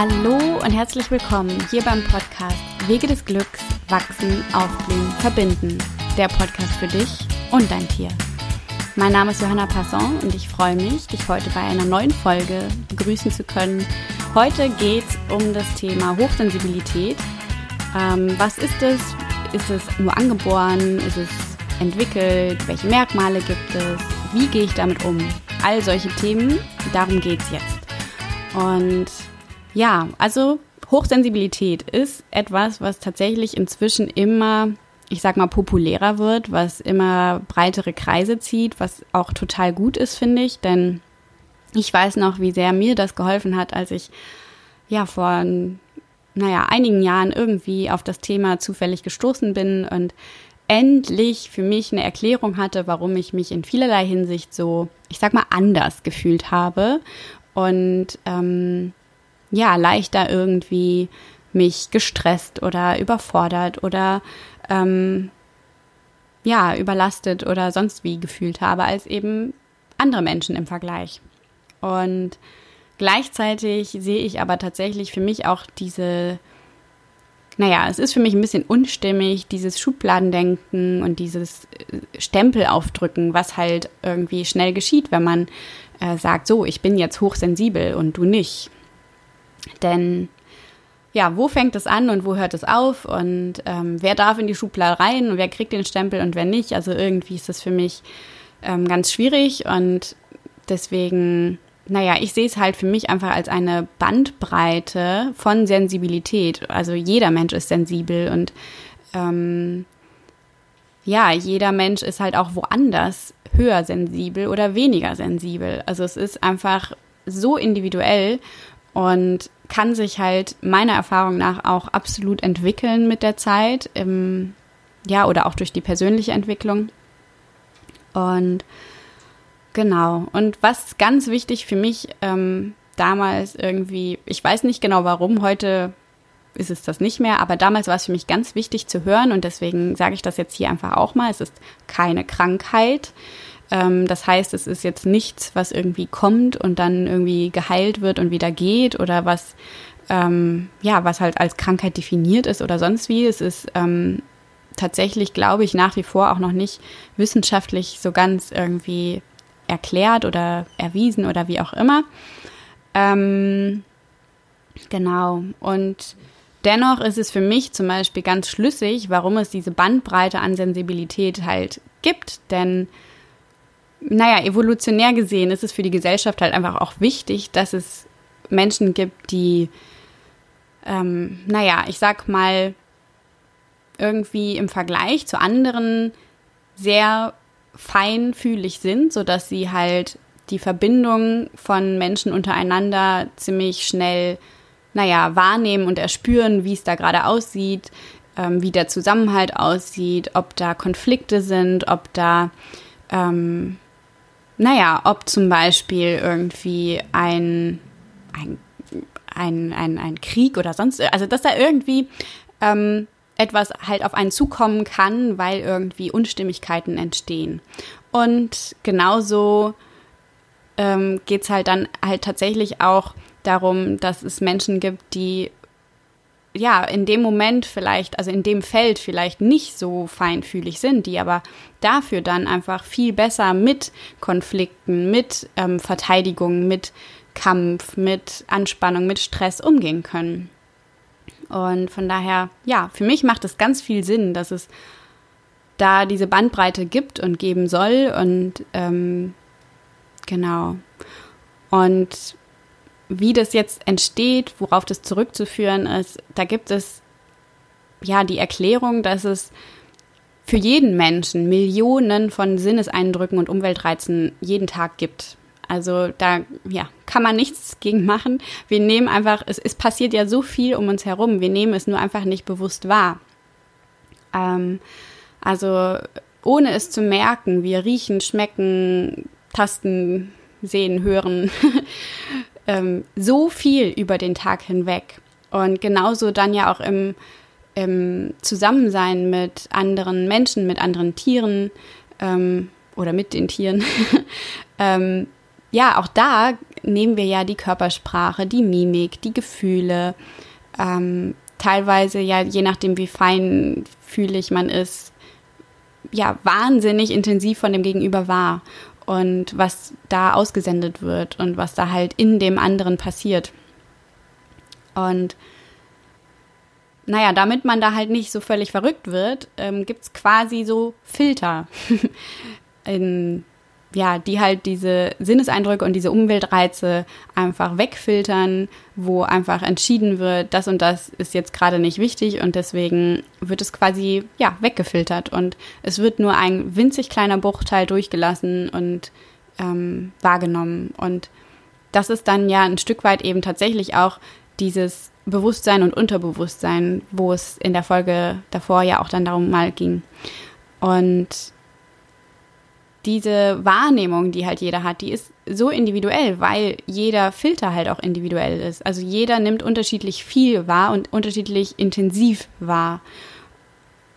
Hallo und herzlich willkommen hier beim Podcast Wege des Glücks, Wachsen, Aufblühen, Verbinden. Der Podcast für dich und dein Tier. Mein Name ist Johanna Passon und ich freue mich, dich heute bei einer neuen Folge begrüßen zu können. Heute geht es um das Thema Hochsensibilität. Ähm, was ist es? Ist es nur angeboren? Ist es entwickelt? Welche Merkmale gibt es? Wie gehe ich damit um? All solche Themen, darum geht es jetzt. Und ja, also Hochsensibilität ist etwas, was tatsächlich inzwischen immer, ich sag mal, populärer wird, was immer breitere Kreise zieht, was auch total gut ist, finde ich, denn ich weiß noch, wie sehr mir das geholfen hat, als ich ja vor naja, einigen Jahren irgendwie auf das Thema zufällig gestoßen bin und endlich für mich eine Erklärung hatte, warum ich mich in vielerlei Hinsicht so, ich sag mal, anders gefühlt habe. Und ähm, ja, leichter irgendwie mich gestresst oder überfordert oder ähm, ja, überlastet oder sonst wie gefühlt habe als eben andere Menschen im Vergleich. Und gleichzeitig sehe ich aber tatsächlich für mich auch diese, naja, es ist für mich ein bisschen unstimmig, dieses Schubladendenken und dieses äh, Stempel aufdrücken, was halt irgendwie schnell geschieht, wenn man äh, sagt, so, ich bin jetzt hochsensibel und du nicht. Denn ja, wo fängt es an und wo hört es auf und ähm, wer darf in die Schublade rein und wer kriegt den Stempel und wer nicht. Also irgendwie ist das für mich ähm, ganz schwierig und deswegen, naja, ich sehe es halt für mich einfach als eine Bandbreite von Sensibilität. Also jeder Mensch ist sensibel und ähm, ja, jeder Mensch ist halt auch woanders höher sensibel oder weniger sensibel. Also es ist einfach so individuell und kann sich halt meiner Erfahrung nach auch absolut entwickeln mit der Zeit, im, ja, oder auch durch die persönliche Entwicklung. Und genau, und was ganz wichtig für mich ähm, damals irgendwie, ich weiß nicht genau warum, heute ist es das nicht mehr, aber damals war es für mich ganz wichtig zu hören und deswegen sage ich das jetzt hier einfach auch mal, es ist keine Krankheit. Ähm, das heißt, es ist jetzt nichts, was irgendwie kommt und dann irgendwie geheilt wird und wieder geht oder was, ähm, ja, was halt als Krankheit definiert ist oder sonst wie. Es ist ähm, tatsächlich, glaube ich, nach wie vor auch noch nicht wissenschaftlich so ganz irgendwie erklärt oder erwiesen oder wie auch immer. Ähm, genau. Und dennoch ist es für mich zum Beispiel ganz schlüssig, warum es diese Bandbreite an Sensibilität halt gibt. Denn naja, evolutionär gesehen ist es für die Gesellschaft halt einfach auch wichtig, dass es Menschen gibt, die, ähm, naja, ich sag mal, irgendwie im Vergleich zu anderen sehr feinfühlig sind, sodass sie halt die Verbindung von Menschen untereinander ziemlich schnell, naja, wahrnehmen und erspüren, wie es da gerade aussieht, ähm, wie der Zusammenhalt aussieht, ob da Konflikte sind, ob da ähm, naja, ob zum Beispiel irgendwie ein, ein, ein, ein, ein Krieg oder sonst, also dass da irgendwie ähm, etwas halt auf einen zukommen kann, weil irgendwie Unstimmigkeiten entstehen. Und genauso ähm, geht es halt dann halt tatsächlich auch darum, dass es Menschen gibt, die ja, in dem Moment vielleicht, also in dem Feld vielleicht nicht so feinfühlig sind, die aber dafür dann einfach viel besser mit Konflikten, mit ähm, Verteidigung, mit Kampf, mit Anspannung, mit Stress umgehen können. Und von daher, ja, für mich macht es ganz viel Sinn, dass es da diese Bandbreite gibt und geben soll und ähm, genau. Und wie das jetzt entsteht, worauf das zurückzuführen ist, da gibt es ja die Erklärung, dass es für jeden Menschen Millionen von Sinneseindrücken und Umweltreizen jeden Tag gibt. Also da ja, kann man nichts gegen machen. Wir nehmen einfach, es, es passiert ja so viel um uns herum, wir nehmen es nur einfach nicht bewusst wahr. Ähm, also ohne es zu merken, wir riechen, schmecken, tasten, sehen, hören, ähm, so viel über den Tag hinweg. Und genauso dann ja auch im, im Zusammensein mit anderen Menschen, mit anderen Tieren ähm, oder mit den Tieren. ähm, ja, auch da nehmen wir ja die Körpersprache, die Mimik, die Gefühle, ähm, teilweise ja, je nachdem, wie feinfühlig man ist, ja, wahnsinnig intensiv von dem Gegenüber wahr und was da ausgesendet wird und was da halt in dem anderen passiert. Und naja, damit man da halt nicht so völlig verrückt wird, ähm, gibt es quasi so Filter, in, ja, die halt diese Sinneseindrücke und diese Umweltreize einfach wegfiltern, wo einfach entschieden wird, das und das ist jetzt gerade nicht wichtig und deswegen wird es quasi, ja, weggefiltert und es wird nur ein winzig kleiner Bruchteil durchgelassen und ähm, wahrgenommen und das ist dann ja ein Stück weit eben tatsächlich auch dieses Bewusstsein und Unterbewusstsein, wo es in der Folge davor ja auch dann darum mal ging. Und diese Wahrnehmung, die halt jeder hat, die ist so individuell, weil jeder Filter halt auch individuell ist. Also jeder nimmt unterschiedlich viel wahr und unterschiedlich intensiv wahr.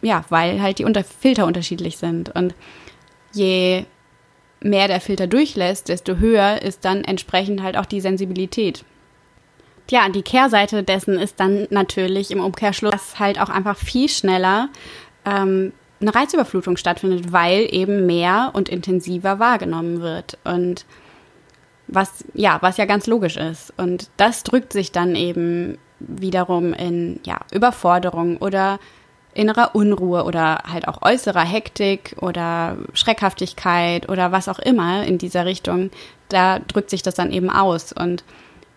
Ja, weil halt die Unter Filter unterschiedlich sind. Und je mehr der Filter durchlässt, desto höher ist dann entsprechend halt auch die Sensibilität. Ja, die Kehrseite dessen ist dann natürlich im Umkehrschluss, halt auch einfach viel schneller ähm, eine Reizüberflutung stattfindet, weil eben mehr und intensiver wahrgenommen wird. Und was, ja, was ja ganz logisch ist. Und das drückt sich dann eben wiederum in, ja, Überforderung oder innerer Unruhe oder halt auch äußerer Hektik oder Schreckhaftigkeit oder was auch immer in dieser Richtung. Da drückt sich das dann eben aus. Und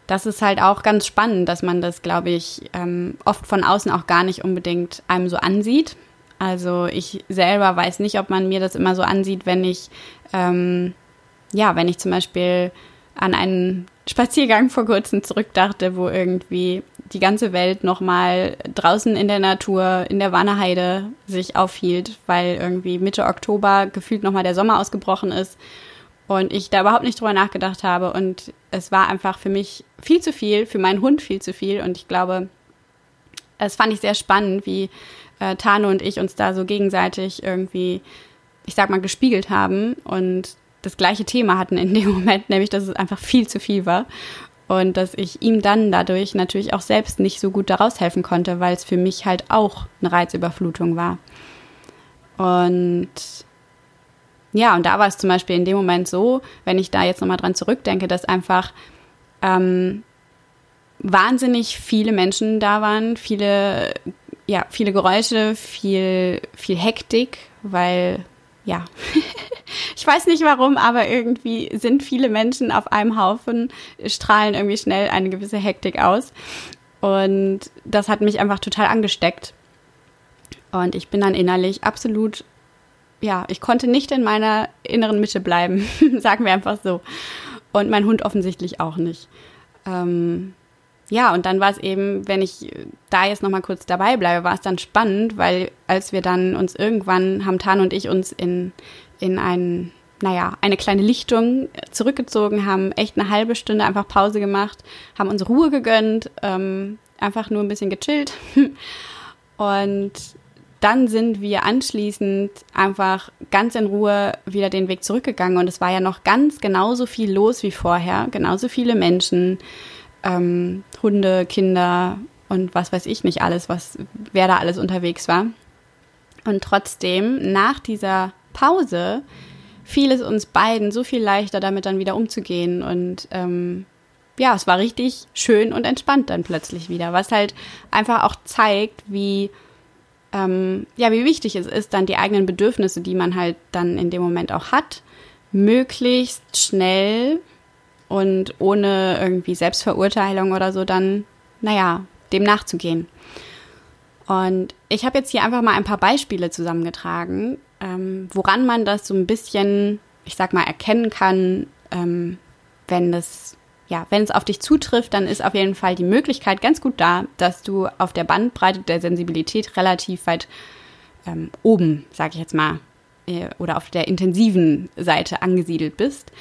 das ist halt auch ganz spannend, dass man das, glaube ich, ähm, oft von außen auch gar nicht unbedingt einem so ansieht. Also ich selber weiß nicht, ob man mir das immer so ansieht, wenn ich, ähm, ja, wenn ich zum Beispiel an einen Spaziergang vor kurzem zurückdachte, wo irgendwie die ganze Welt nochmal draußen in der Natur, in der Wanneheide sich aufhielt, weil irgendwie Mitte Oktober gefühlt nochmal der Sommer ausgebrochen ist und ich da überhaupt nicht drüber nachgedacht habe. Und es war einfach für mich viel zu viel, für meinen Hund viel zu viel. Und ich glaube, es fand ich sehr spannend, wie äh, Tano und ich uns da so gegenseitig irgendwie, ich sag mal, gespiegelt haben und das gleiche Thema hatten in dem Moment, nämlich dass es einfach viel zu viel war und dass ich ihm dann dadurch natürlich auch selbst nicht so gut daraus helfen konnte, weil es für mich halt auch eine Reizüberflutung war. Und ja, und da war es zum Beispiel in dem Moment so, wenn ich da jetzt nochmal dran zurückdenke, dass einfach ähm, wahnsinnig viele Menschen da waren, viele, ja, viele Geräusche, viel, viel Hektik, weil, ja, ich weiß nicht warum, aber irgendwie sind viele Menschen auf einem Haufen, strahlen irgendwie schnell eine gewisse Hektik aus. Und das hat mich einfach total angesteckt. Und ich bin dann innerlich absolut ja, ich konnte nicht in meiner inneren Mitte bleiben, sagen wir einfach so. Und mein Hund offensichtlich auch nicht. Ähm, ja, und dann war es eben, wenn ich da jetzt nochmal kurz dabei bleibe, war es dann spannend, weil als wir dann uns irgendwann, haben Tan und ich uns in, in ein, naja, eine kleine Lichtung zurückgezogen, haben echt eine halbe Stunde einfach Pause gemacht, haben uns Ruhe gegönnt, ähm, einfach nur ein bisschen gechillt. Und dann sind wir anschließend einfach ganz in Ruhe wieder den Weg zurückgegangen und es war ja noch ganz genauso viel los wie vorher, genauso viele Menschen, ähm, Hunde, Kinder und was weiß ich nicht alles, was wer da alles unterwegs war. Und trotzdem nach dieser Pause fiel es uns beiden so viel leichter, damit dann wieder umzugehen und ähm, ja, es war richtig schön und entspannt dann plötzlich wieder, was halt einfach auch zeigt, wie ähm, ja, wie wichtig es ist, dann die eigenen Bedürfnisse, die man halt dann in dem Moment auch hat, möglichst schnell und ohne irgendwie Selbstverurteilung oder so dann, naja, dem nachzugehen. Und ich habe jetzt hier einfach mal ein paar Beispiele zusammengetragen, ähm, woran man das so ein bisschen, ich sag mal, erkennen kann, ähm, wenn das ja, wenn es auf dich zutrifft, dann ist auf jeden Fall die Möglichkeit ganz gut da, dass du auf der Bandbreite der Sensibilität relativ weit ähm, oben, sage ich jetzt mal, äh, oder auf der intensiven Seite angesiedelt bist.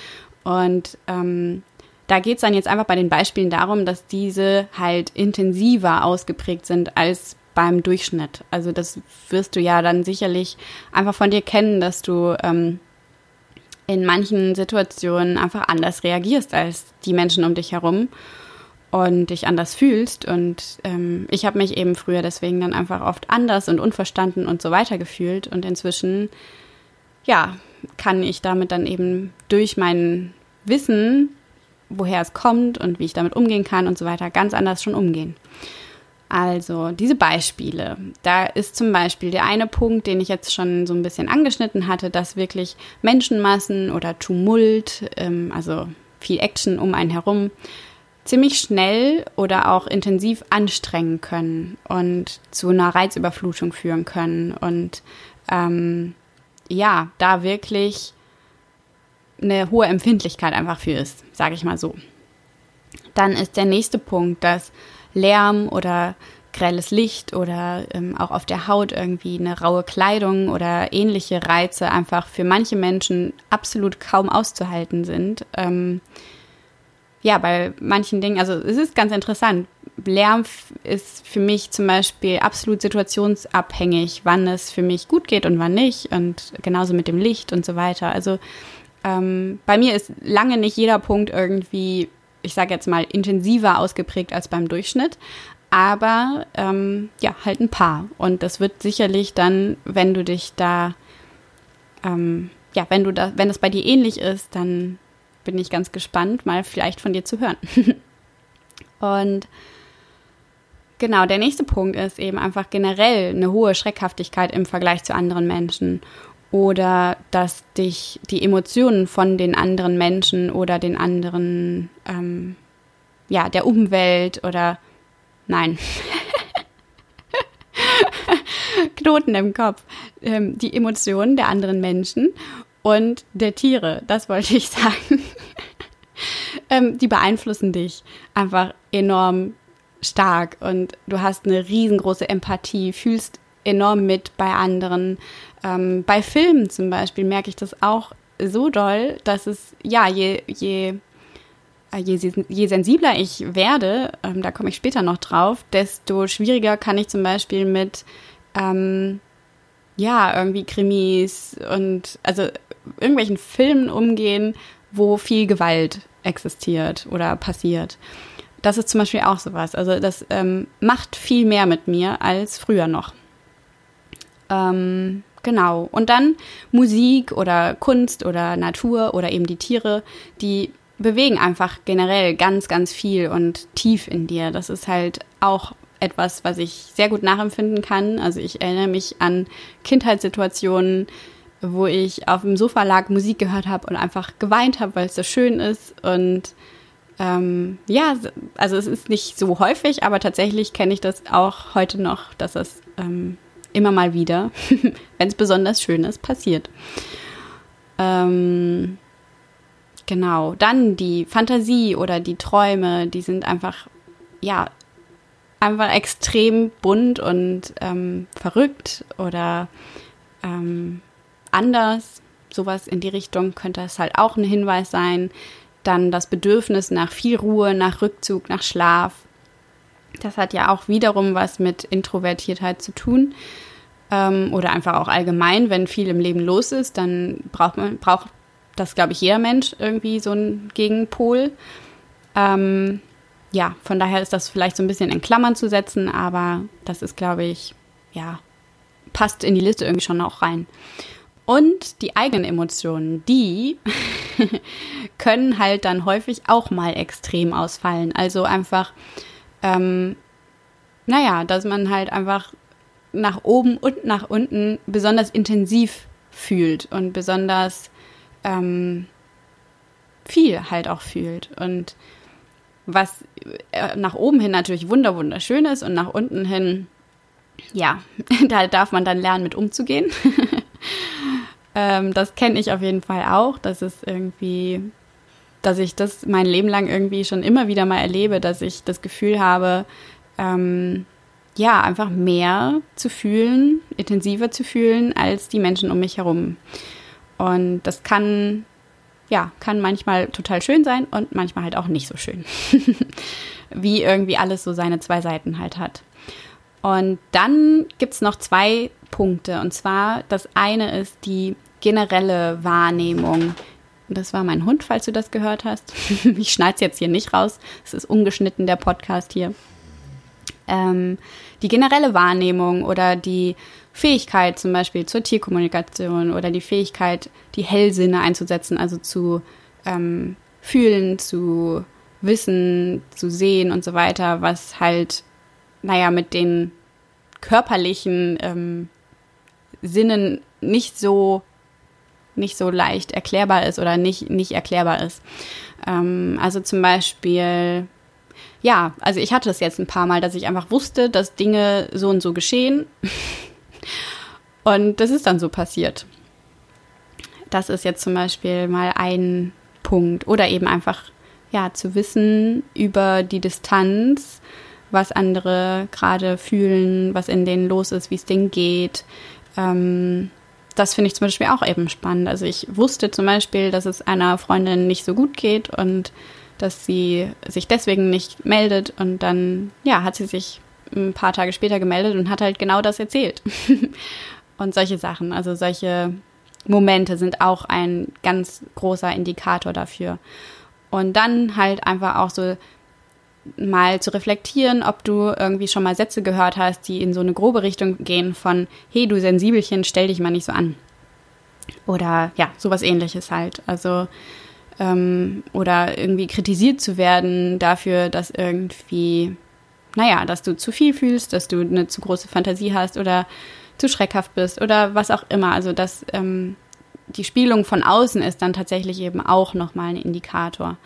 Und ähm, da geht es dann jetzt einfach bei den Beispielen darum, dass diese halt intensiver ausgeprägt sind als beim Durchschnitt. Also das wirst du ja dann sicherlich einfach von dir kennen, dass du ähm, in manchen Situationen einfach anders reagierst als die Menschen um dich herum und dich anders fühlst. Und ähm, ich habe mich eben früher deswegen dann einfach oft anders und unverstanden und so weiter gefühlt. Und inzwischen, ja, kann ich damit dann eben durch mein Wissen, woher es kommt und wie ich damit umgehen kann und so weiter, ganz anders schon umgehen. Also diese Beispiele. Da ist zum Beispiel der eine Punkt, den ich jetzt schon so ein bisschen angeschnitten hatte, dass wirklich Menschenmassen oder Tumult, ähm, also viel Action um einen herum, ziemlich schnell oder auch intensiv anstrengen können und zu einer Reizüberflutung führen können. Und ähm, ja, da wirklich eine hohe Empfindlichkeit einfach für ist, sage ich mal so. Dann ist der nächste Punkt, dass Lärm oder grelles Licht oder ähm, auch auf der Haut irgendwie eine raue Kleidung oder ähnliche Reize einfach für manche Menschen absolut kaum auszuhalten sind. Ähm, ja, bei manchen Dingen, also es ist ganz interessant. Lärm ist für mich zum Beispiel absolut situationsabhängig, wann es für mich gut geht und wann nicht. Und genauso mit dem Licht und so weiter. Also ähm, bei mir ist lange nicht jeder Punkt irgendwie ich sage jetzt mal, intensiver ausgeprägt als beim Durchschnitt. Aber ähm, ja, halt ein paar. Und das wird sicherlich dann, wenn du dich da, ähm, ja, wenn du da, wenn das bei dir ähnlich ist, dann bin ich ganz gespannt, mal vielleicht von dir zu hören. Und genau, der nächste Punkt ist eben einfach generell eine hohe Schreckhaftigkeit im Vergleich zu anderen Menschen oder dass dich die Emotionen von den anderen Menschen oder den anderen, ähm, ja, der Umwelt oder nein. Knoten im Kopf. Ähm, die Emotionen der anderen Menschen und der Tiere, das wollte ich sagen. ähm, die beeinflussen dich einfach enorm stark und du hast eine riesengroße Empathie, fühlst enorm mit bei anderen. Ähm, bei Filmen zum Beispiel merke ich das auch so doll, dass es, ja, je, je, äh, je, je sensibler ich werde, ähm, da komme ich später noch drauf, desto schwieriger kann ich zum Beispiel mit, ähm, ja, irgendwie Krimis und also irgendwelchen Filmen umgehen, wo viel Gewalt existiert oder passiert. Das ist zum Beispiel auch sowas. Also das ähm, macht viel mehr mit mir als früher noch. Ähm, genau. Und dann Musik oder Kunst oder Natur oder eben die Tiere, die bewegen einfach generell ganz, ganz viel und tief in dir. Das ist halt auch etwas, was ich sehr gut nachempfinden kann. Also ich erinnere mich an Kindheitssituationen, wo ich auf dem Sofa lag, Musik gehört habe und einfach geweint habe, weil es so schön ist. Und ähm, ja, also es ist nicht so häufig, aber tatsächlich kenne ich das auch heute noch, dass es ähm, immer mal wieder, wenn es besonders schön ist, passiert. Ähm, genau, dann die Fantasie oder die Träume, die sind einfach, ja, einfach extrem bunt und ähm, verrückt oder ähm, anders. Sowas in die Richtung könnte es halt auch ein Hinweis sein. Dann das Bedürfnis nach viel Ruhe, nach Rückzug, nach Schlaf. Das hat ja auch wiederum was mit Introvertiertheit zu tun. Ähm, oder einfach auch allgemein, wenn viel im Leben los ist, dann braucht man, braucht das, glaube ich, jeder Mensch irgendwie so einen Gegenpol. Ähm, ja, von daher ist das vielleicht so ein bisschen in Klammern zu setzen, aber das ist, glaube ich, ja, passt in die Liste irgendwie schon auch rein. Und die eigenen Emotionen, die können halt dann häufig auch mal extrem ausfallen. Also einfach, ähm, naja, dass man halt einfach nach oben und nach unten besonders intensiv fühlt und besonders ähm, viel halt auch fühlt. Und was äh, nach oben hin natürlich wunder wunderschön ist und nach unten hin, ja, da darf man dann lernen, mit umzugehen. ähm, das kenne ich auf jeden Fall auch. Das ist irgendwie, dass ich das mein Leben lang irgendwie schon immer wieder mal erlebe, dass ich das Gefühl habe, ähm, ja, einfach mehr zu fühlen, intensiver zu fühlen als die Menschen um mich herum. Und das kann, ja, kann manchmal total schön sein und manchmal halt auch nicht so schön. Wie irgendwie alles so seine zwei Seiten halt hat. Und dann gibt es noch zwei Punkte. Und zwar, das eine ist die generelle Wahrnehmung, Das war mein Hund, falls du das gehört hast. ich schneide es jetzt hier nicht raus. Es ist ungeschnitten, der Podcast hier. Ähm, die generelle Wahrnehmung oder die Fähigkeit zum Beispiel zur Tierkommunikation oder die Fähigkeit, die Hellsinne einzusetzen, also zu ähm, fühlen, zu wissen, zu sehen und so weiter, was halt, naja, mit den körperlichen ähm, Sinnen nicht so nicht so leicht erklärbar ist oder nicht, nicht erklärbar ist. Ähm, also zum Beispiel, ja, also ich hatte es jetzt ein paar Mal, dass ich einfach wusste, dass Dinge so und so geschehen. und das ist dann so passiert. Das ist jetzt zum Beispiel mal ein Punkt. Oder eben einfach, ja, zu wissen über die Distanz, was andere gerade fühlen, was in denen los ist, wie es denen geht. Ähm, das finde ich zum Beispiel auch eben spannend. Also ich wusste zum Beispiel, dass es einer Freundin nicht so gut geht und dass sie sich deswegen nicht meldet und dann, ja, hat sie sich ein paar Tage später gemeldet und hat halt genau das erzählt. und solche Sachen, also solche Momente sind auch ein ganz großer Indikator dafür. Und dann halt einfach auch so mal zu reflektieren, ob du irgendwie schon mal Sätze gehört hast, die in so eine grobe Richtung gehen von, hey du Sensibelchen, stell dich mal nicht so an. Oder ja, sowas ähnliches halt. Also, ähm, oder irgendwie kritisiert zu werden dafür, dass irgendwie, naja, dass du zu viel fühlst, dass du eine zu große Fantasie hast oder zu schreckhaft bist oder was auch immer. Also, dass ähm, die Spielung von außen ist dann tatsächlich eben auch nochmal ein Indikator.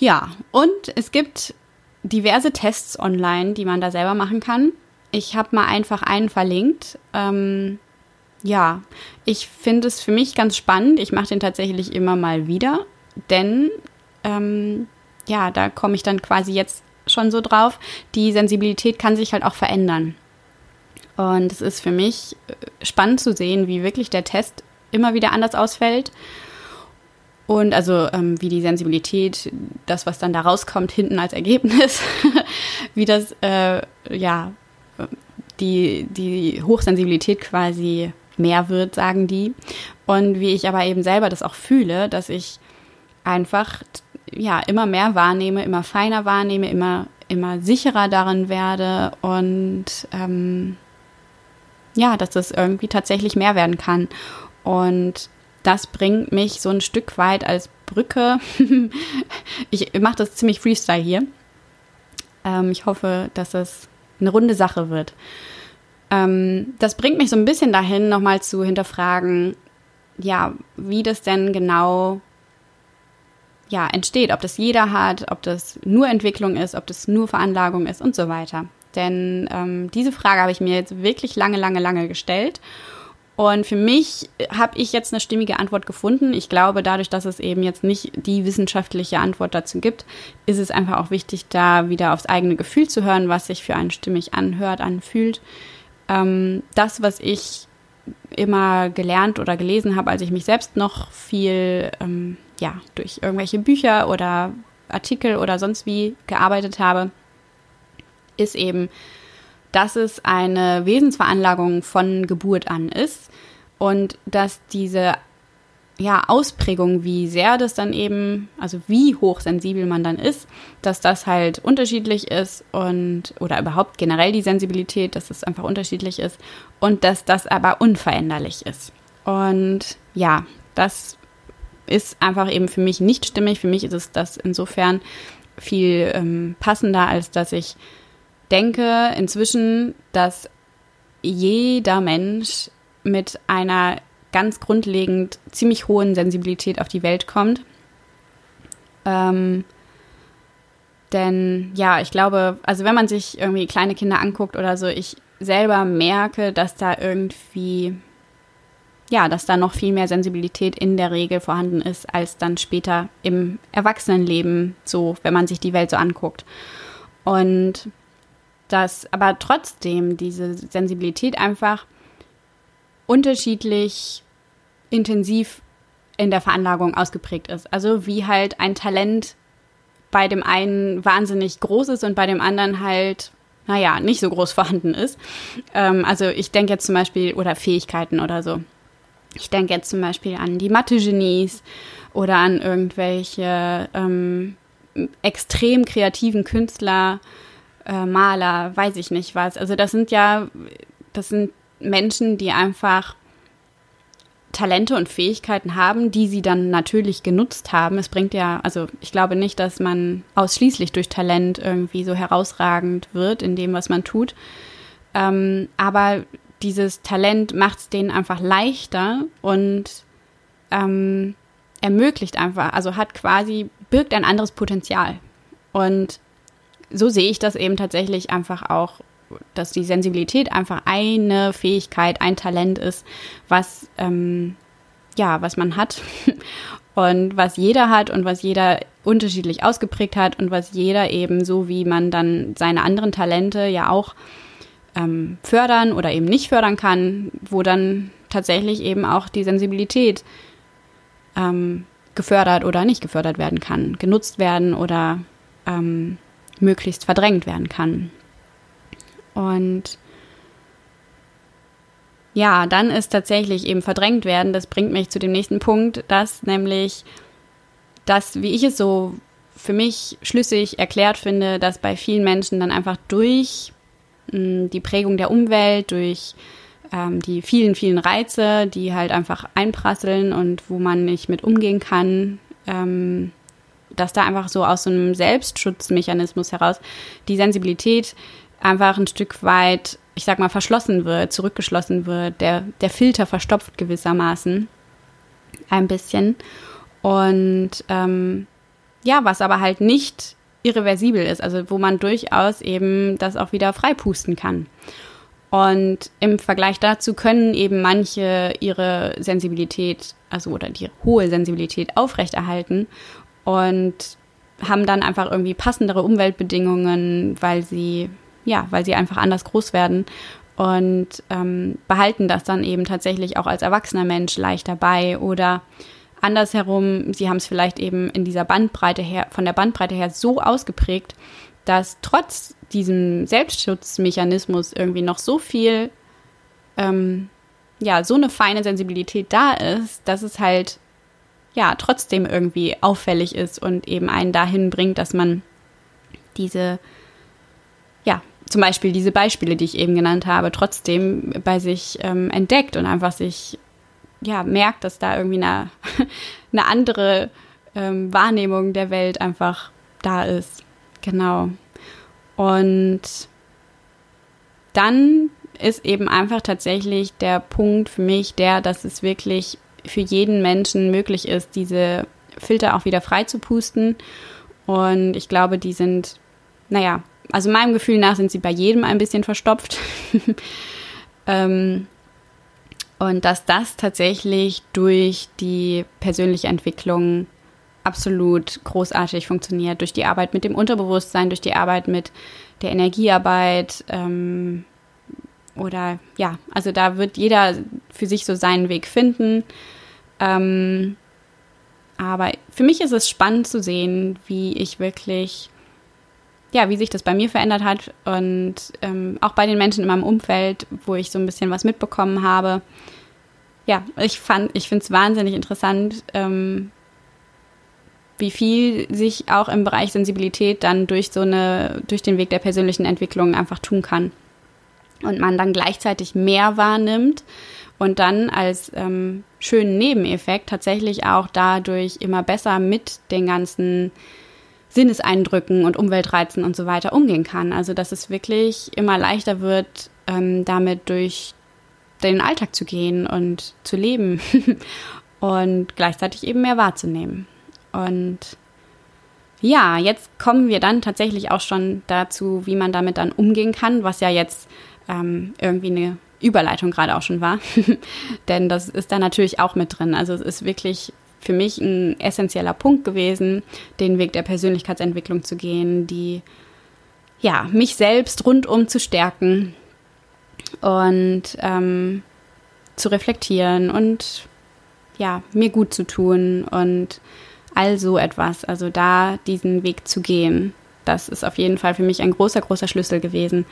Ja, und es gibt diverse Tests online, die man da selber machen kann. Ich habe mal einfach einen verlinkt. Ähm, ja, ich finde es für mich ganz spannend. Ich mache den tatsächlich immer mal wieder, denn ähm, ja, da komme ich dann quasi jetzt schon so drauf. Die Sensibilität kann sich halt auch verändern. Und es ist für mich äh, spannend zu sehen, wie wirklich der Test immer wieder anders ausfällt und also ähm, wie die Sensibilität, das, was dann da rauskommt, hinten als Ergebnis, wie das, äh, ja, die, die Hochsensibilität quasi mehr wird, sagen die. Und wie ich aber eben selber das auch fühle, dass ich einfach ja immer mehr wahrnehme, immer feiner wahrnehme, immer, immer sicherer darin werde und ähm, ja, dass das irgendwie tatsächlich mehr werden kann. Und das bringt mich so ein Stück weit als Brücke. ich mache das ziemlich Freestyle hier. Ähm, ich hoffe, dass es eine runde Sache wird. Ähm, das bringt mich so ein bisschen dahin, nochmal zu hinterfragen, ja, wie das denn genau ja, entsteht, ob das jeder hat, ob das nur Entwicklung ist, ob das nur Veranlagung ist und so weiter. Denn ähm, diese Frage habe ich mir jetzt wirklich lange, lange, lange gestellt und für mich habe ich jetzt eine stimmige Antwort gefunden. Ich glaube, dadurch, dass es eben jetzt nicht die wissenschaftliche Antwort dazu gibt, ist es einfach auch wichtig, da wieder aufs eigene Gefühl zu hören, was sich für einen stimmig anhört, anfühlt. Ähm, das, was ich immer gelernt oder gelesen habe, als ich mich selbst noch viel ähm, ja, durch irgendwelche Bücher oder Artikel oder sonst wie gearbeitet habe, ist eben, dass es eine Wesensveranlagung von Geburt an ist und dass diese ja, Ausprägung, wie sehr das dann eben, also wie hochsensibel man dann ist, dass das halt unterschiedlich ist und oder überhaupt generell die Sensibilität, dass es einfach unterschiedlich ist und dass das aber unveränderlich ist. Und ja, das ist einfach eben für mich nicht stimmig. Für mich ist es das insofern viel ähm, passender, als dass ich denke inzwischen, dass jeder Mensch mit einer ganz grundlegend ziemlich hohen Sensibilität auf die Welt kommt. Ähm, denn ja, ich glaube, also wenn man sich irgendwie kleine Kinder anguckt oder so, ich selber merke, dass da irgendwie, ja, dass da noch viel mehr Sensibilität in der Regel vorhanden ist, als dann später im Erwachsenenleben, so, wenn man sich die Welt so anguckt. Und dass aber trotzdem diese Sensibilität einfach unterschiedlich intensiv in der Veranlagung ausgeprägt ist. Also wie halt ein Talent bei dem einen wahnsinnig groß ist und bei dem anderen halt, naja, nicht so groß vorhanden ist. Ähm, also ich denke jetzt zum Beispiel, oder Fähigkeiten oder so. Ich denke jetzt zum Beispiel an die Mathe-Genies oder an irgendwelche ähm, extrem kreativen Künstler, äh, Maler, weiß ich nicht was. Also das sind ja, das sind Menschen, die einfach Talente und Fähigkeiten haben, die sie dann natürlich genutzt haben. Es bringt ja, also ich glaube nicht, dass man ausschließlich durch Talent irgendwie so herausragend wird in dem, was man tut. Ähm, aber dieses Talent macht es denen einfach leichter und ähm, ermöglicht einfach, also hat quasi, birgt ein anderes Potenzial. Und so sehe ich das eben tatsächlich einfach auch, dass die Sensibilität einfach eine Fähigkeit, ein Talent ist, was, ähm, ja, was man hat und was jeder hat und was jeder unterschiedlich ausgeprägt hat und was jeder eben so, wie man dann seine anderen Talente ja auch ähm, fördern oder eben nicht fördern kann, wo dann tatsächlich eben auch die Sensibilität ähm, gefördert oder nicht gefördert werden kann, genutzt werden oder ähm, möglichst verdrängt werden kann. Und ja, dann ist tatsächlich eben verdrängt werden, das bringt mich zu dem nächsten Punkt, dass nämlich das, wie ich es so für mich schlüssig erklärt finde, dass bei vielen Menschen dann einfach durch die Prägung der Umwelt, durch ähm, die vielen, vielen Reize, die halt einfach einprasseln und wo man nicht mit umgehen kann, ähm, dass da einfach so aus so einem Selbstschutzmechanismus heraus die Sensibilität einfach ein Stück weit, ich sag mal, verschlossen wird, zurückgeschlossen wird, der, der Filter verstopft gewissermaßen ein bisschen. Und ähm, ja, was aber halt nicht irreversibel ist, also wo man durchaus eben das auch wieder freipusten kann. Und im Vergleich dazu können eben manche ihre Sensibilität, also oder die hohe Sensibilität aufrechterhalten und haben dann einfach irgendwie passendere Umweltbedingungen, weil sie, ja, weil sie einfach anders groß werden und ähm, behalten das dann eben tatsächlich auch als erwachsener Mensch leichter bei oder andersherum, sie haben es vielleicht eben in dieser Bandbreite her, von der Bandbreite her so ausgeprägt, dass trotz diesem Selbstschutzmechanismus irgendwie noch so viel, ähm, ja, so eine feine Sensibilität da ist, dass es halt, ja, trotzdem irgendwie auffällig ist und eben einen dahin bringt, dass man diese, ja, zum Beispiel diese Beispiele, die ich eben genannt habe, trotzdem bei sich ähm, entdeckt und einfach sich, ja, merkt, dass da irgendwie eine, eine andere ähm, Wahrnehmung der Welt einfach da ist. Genau. Und dann ist eben einfach tatsächlich der Punkt für mich der, dass es wirklich für jeden Menschen möglich ist, diese Filter auch wieder frei zu pusten. Und ich glaube, die sind, naja, also meinem Gefühl nach sind sie bei jedem ein bisschen verstopft. ähm, und dass das tatsächlich durch die persönliche Entwicklung absolut großartig funktioniert. Durch die Arbeit mit dem Unterbewusstsein, durch die Arbeit mit der Energiearbeit. Ähm, oder ja, also da wird jeder für sich so seinen Weg finden. Ähm, aber für mich ist es spannend zu sehen, wie ich wirklich, ja, wie sich das bei mir verändert hat und ähm, auch bei den Menschen in meinem Umfeld, wo ich so ein bisschen was mitbekommen habe. Ja, ich fand, ich finde es wahnsinnig interessant, ähm, wie viel sich auch im Bereich Sensibilität dann durch so eine, durch den Weg der persönlichen Entwicklung einfach tun kann. Und man dann gleichzeitig mehr wahrnimmt und dann als ähm, schönen Nebeneffekt tatsächlich auch dadurch immer besser mit den ganzen Sinneseindrücken und Umweltreizen und so weiter umgehen kann. Also dass es wirklich immer leichter wird, ähm, damit durch den Alltag zu gehen und zu leben und gleichzeitig eben mehr wahrzunehmen. Und ja, jetzt kommen wir dann tatsächlich auch schon dazu, wie man damit dann umgehen kann, was ja jetzt ähm, irgendwie eine Überleitung gerade auch schon war. Denn das ist da natürlich auch mit drin. Also es ist wirklich für mich ein essentieller Punkt gewesen, den Weg der Persönlichkeitsentwicklung zu gehen, die ja, mich selbst rundum zu stärken und ähm, zu reflektieren und ja, mir gut zu tun und all so etwas. Also da diesen Weg zu gehen, das ist auf jeden Fall für mich ein großer, großer Schlüssel gewesen.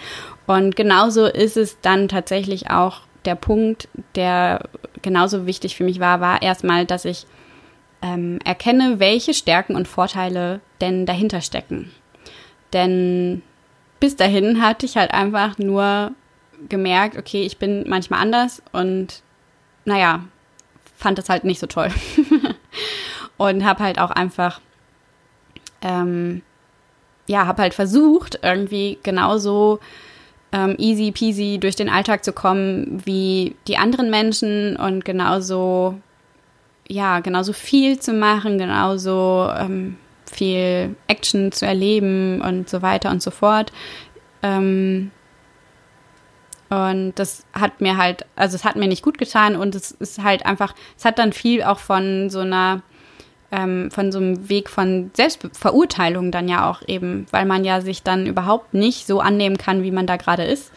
Und genauso ist es dann tatsächlich auch der Punkt, der genauso wichtig für mich war, war erstmal, dass ich ähm, erkenne, welche Stärken und Vorteile denn dahinter stecken. Denn bis dahin hatte ich halt einfach nur gemerkt, okay, ich bin manchmal anders und naja, fand das halt nicht so toll. und habe halt auch einfach, ähm, ja, habe halt versucht, irgendwie genauso ähm, easy peasy durch den Alltag zu kommen wie die anderen Menschen und genauso, ja, genauso viel zu machen, genauso ähm, viel Action zu erleben und so weiter und so fort. Ähm, und das hat mir halt, also es hat mir nicht gut getan und es ist halt einfach, es hat dann viel auch von so einer, ähm, von so einem Weg von Selbstverurteilung dann ja auch eben, weil man ja sich dann überhaupt nicht so annehmen kann, wie man da gerade ist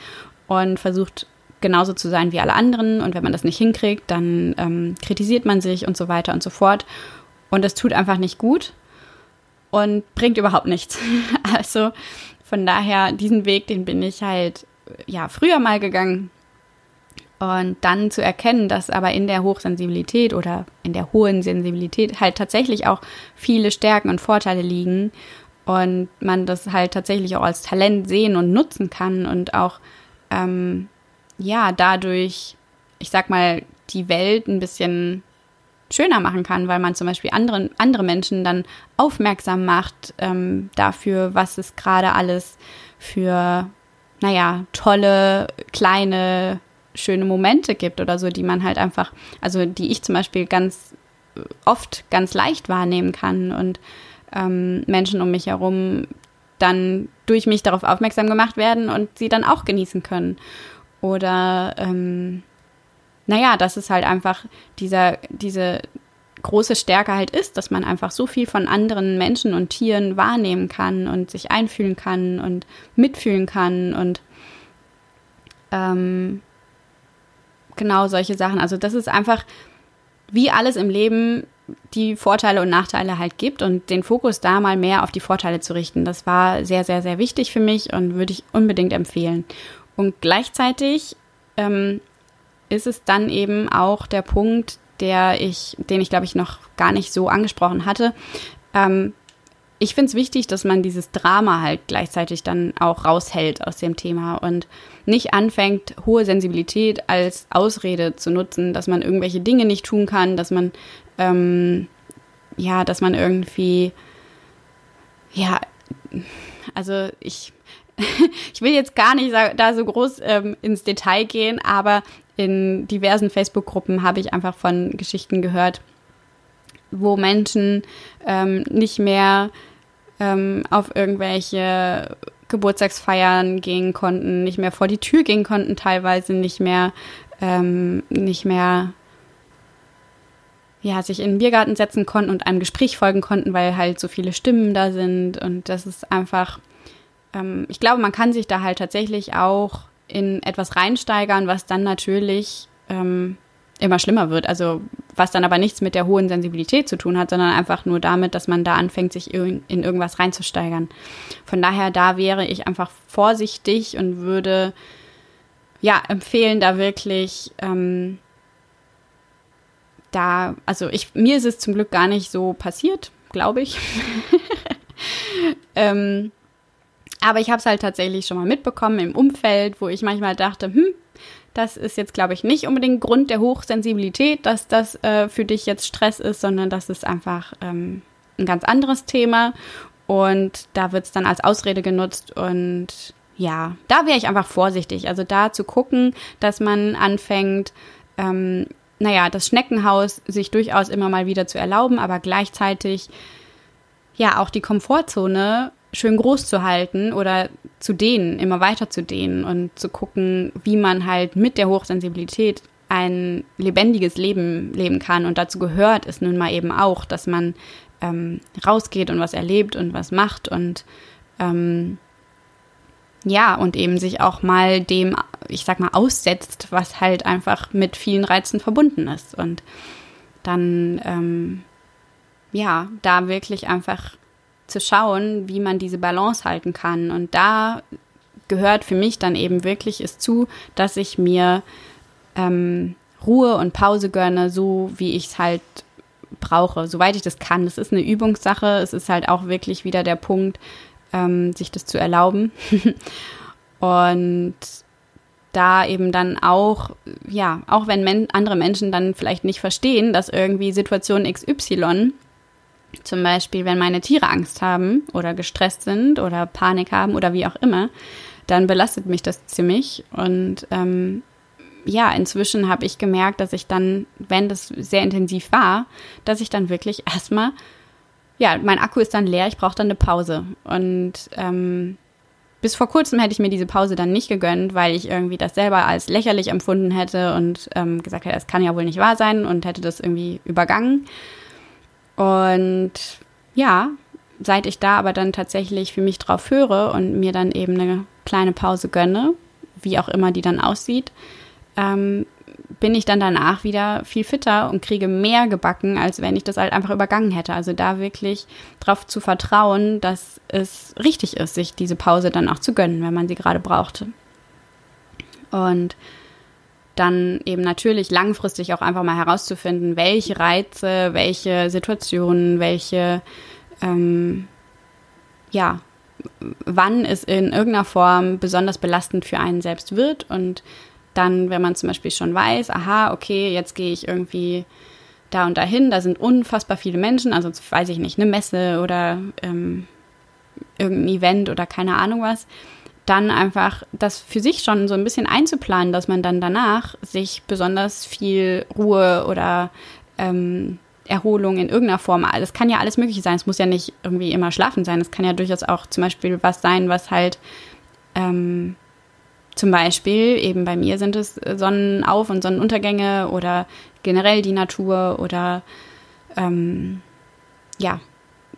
und versucht genauso zu sein wie alle anderen und wenn man das nicht hinkriegt, dann ähm, kritisiert man sich und so weiter und so fort und das tut einfach nicht gut und bringt überhaupt nichts. also von daher, diesen Weg, den bin ich halt ja früher mal gegangen. Und dann zu erkennen, dass aber in der Hochsensibilität oder in der hohen Sensibilität halt tatsächlich auch viele Stärken und Vorteile liegen und man das halt tatsächlich auch als Talent sehen und nutzen kann und auch ähm, ja dadurch, ich sag mal, die Welt ein bisschen schöner machen kann, weil man zum Beispiel anderen, andere Menschen dann aufmerksam macht ähm, dafür, was es gerade alles für naja, tolle, kleine, schöne Momente gibt oder so, die man halt einfach, also die ich zum Beispiel ganz oft ganz leicht wahrnehmen kann und ähm, Menschen um mich herum dann durch mich darauf aufmerksam gemacht werden und sie dann auch genießen können. Oder ähm, naja, dass es halt einfach dieser, diese große Stärke halt ist, dass man einfach so viel von anderen Menschen und Tieren wahrnehmen kann und sich einfühlen kann und mitfühlen kann und ähm, genau solche Sachen. Also das ist einfach wie alles im Leben die Vorteile und Nachteile halt gibt und den Fokus da mal mehr auf die Vorteile zu richten. Das war sehr, sehr, sehr wichtig für mich und würde ich unbedingt empfehlen. Und gleichzeitig ähm, ist es dann eben auch der Punkt, der ich, den ich glaube ich noch gar nicht so angesprochen hatte. Ähm, ich finde es wichtig, dass man dieses Drama halt gleichzeitig dann auch raushält aus dem Thema und nicht anfängt, hohe Sensibilität als Ausrede zu nutzen, dass man irgendwelche Dinge nicht tun kann, dass man, ähm, ja, dass man irgendwie, ja, also ich, ich will jetzt gar nicht da so groß ähm, ins Detail gehen, aber in diversen Facebook-Gruppen habe ich einfach von Geschichten gehört, wo Menschen ähm, nicht mehr ähm, auf irgendwelche Geburtstagsfeiern gehen konnten, nicht mehr vor die Tür gehen konnten, teilweise nicht mehr, ähm, nicht mehr ja, sich in den Biergarten setzen konnten und einem Gespräch folgen konnten, weil halt so viele Stimmen da sind. Und das ist einfach, ähm, ich glaube, man kann sich da halt tatsächlich auch in etwas reinsteigern, was dann natürlich ähm, immer schlimmer wird. Also was dann aber nichts mit der hohen Sensibilität zu tun hat, sondern einfach nur damit, dass man da anfängt, sich in irgendwas reinzusteigern. Von daher, da wäre ich einfach vorsichtig und würde ja empfehlen, da wirklich ähm, da, also ich, mir ist es zum Glück gar nicht so passiert, glaube ich. ähm, aber ich habe es halt tatsächlich schon mal mitbekommen im Umfeld, wo ich manchmal dachte, hm, das ist jetzt, glaube ich, nicht unbedingt Grund der Hochsensibilität, dass das äh, für dich jetzt Stress ist, sondern das ist einfach ähm, ein ganz anderes Thema. Und da wird es dann als Ausrede genutzt und ja, da wäre ich einfach vorsichtig. Also da zu gucken, dass man anfängt, ähm, naja, das Schneckenhaus sich durchaus immer mal wieder zu erlauben, aber gleichzeitig ja auch die Komfortzone schön groß zu halten oder zu dehnen, immer weiter zu dehnen und zu gucken, wie man halt mit der Hochsensibilität ein lebendiges Leben leben kann. Und dazu gehört es nun mal eben auch, dass man ähm, rausgeht und was erlebt und was macht und ähm, ja, und eben sich auch mal dem, ich sag mal, aussetzt, was halt einfach mit vielen Reizen verbunden ist. Und dann, ähm, ja, da wirklich einfach zu schauen, wie man diese Balance halten kann. Und da gehört für mich dann eben wirklich es zu, dass ich mir ähm, Ruhe und Pause gönne, so wie ich es halt brauche, soweit ich das kann. Das ist eine Übungssache. Es ist halt auch wirklich wieder der Punkt, ähm, sich das zu erlauben. und da eben dann auch, ja, auch wenn men andere Menschen dann vielleicht nicht verstehen, dass irgendwie Situation XY, zum Beispiel wenn meine Tiere Angst haben oder gestresst sind oder Panik haben oder wie auch immer, dann belastet mich das ziemlich. Und ähm, ja, inzwischen habe ich gemerkt, dass ich dann, wenn das sehr intensiv war, dass ich dann wirklich erstmal, ja, mein Akku ist dann leer, ich brauche dann eine Pause. Und ähm, bis vor kurzem hätte ich mir diese Pause dann nicht gegönnt, weil ich irgendwie das selber als lächerlich empfunden hätte und ähm, gesagt hätte, das kann ja wohl nicht wahr sein und hätte das irgendwie übergangen. Und ja, seit ich da aber dann tatsächlich für mich drauf höre und mir dann eben eine kleine Pause gönne, wie auch immer die dann aussieht, ähm, bin ich dann danach wieder viel fitter und kriege mehr gebacken, als wenn ich das halt einfach übergangen hätte. Also da wirklich darauf zu vertrauen, dass es richtig ist, sich diese Pause dann auch zu gönnen, wenn man sie gerade brauchte. Und dann eben natürlich langfristig auch einfach mal herauszufinden, welche Reize, welche Situationen, welche, ähm, ja, wann es in irgendeiner Form besonders belastend für einen selbst wird. Und dann, wenn man zum Beispiel schon weiß, aha, okay, jetzt gehe ich irgendwie da und dahin, da sind unfassbar viele Menschen, also weiß ich nicht, eine Messe oder ähm, irgendein Event oder keine Ahnung was, dann einfach das für sich schon so ein bisschen einzuplanen, dass man dann danach sich besonders viel Ruhe oder ähm, Erholung in irgendeiner Form, das kann ja alles Mögliche sein, es muss ja nicht irgendwie immer schlafen sein, es kann ja durchaus auch zum Beispiel was sein, was halt ähm, zum Beispiel, eben bei mir sind es Sonnenauf- und Sonnenuntergänge oder generell die Natur oder ähm, ja,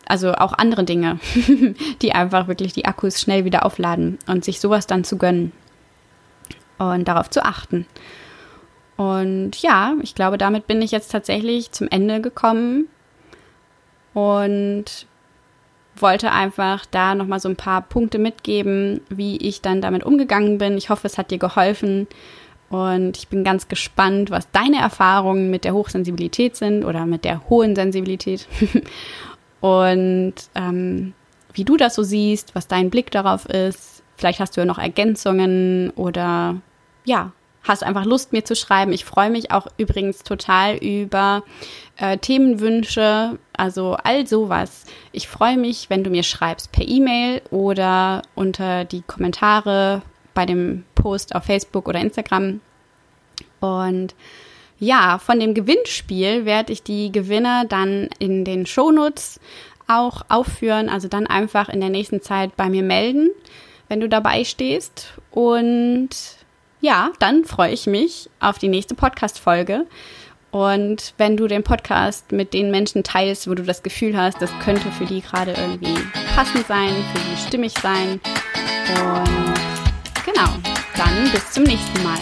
also auch andere Dinge, die einfach wirklich die Akkus schnell wieder aufladen und sich sowas dann zu gönnen und darauf zu achten. Und ja, ich glaube, damit bin ich jetzt tatsächlich zum Ende gekommen und wollte einfach da nochmal so ein paar Punkte mitgeben, wie ich dann damit umgegangen bin. Ich hoffe, es hat dir geholfen. Und ich bin ganz gespannt, was deine Erfahrungen mit der Hochsensibilität sind oder mit der hohen Sensibilität. und ähm, wie du das so siehst, was dein Blick darauf ist. Vielleicht hast du ja noch Ergänzungen oder ja, hast einfach Lust, mir zu schreiben. Ich freue mich auch übrigens total über äh, Themenwünsche, also all sowas. Ich freue mich, wenn du mir schreibst per E-Mail oder unter die Kommentare bei dem Post auf Facebook oder Instagram. Und ja, von dem Gewinnspiel werde ich die Gewinner dann in den Shownotes auch aufführen, also dann einfach in der nächsten Zeit bei mir melden, wenn du dabei stehst. Und ja, dann freue ich mich auf die nächste Podcast-Folge. Und wenn du den Podcast mit den Menschen teilst, wo du das Gefühl hast, das könnte für die gerade irgendwie passend sein, für die stimmig sein. Und genau, dann bis zum nächsten Mal.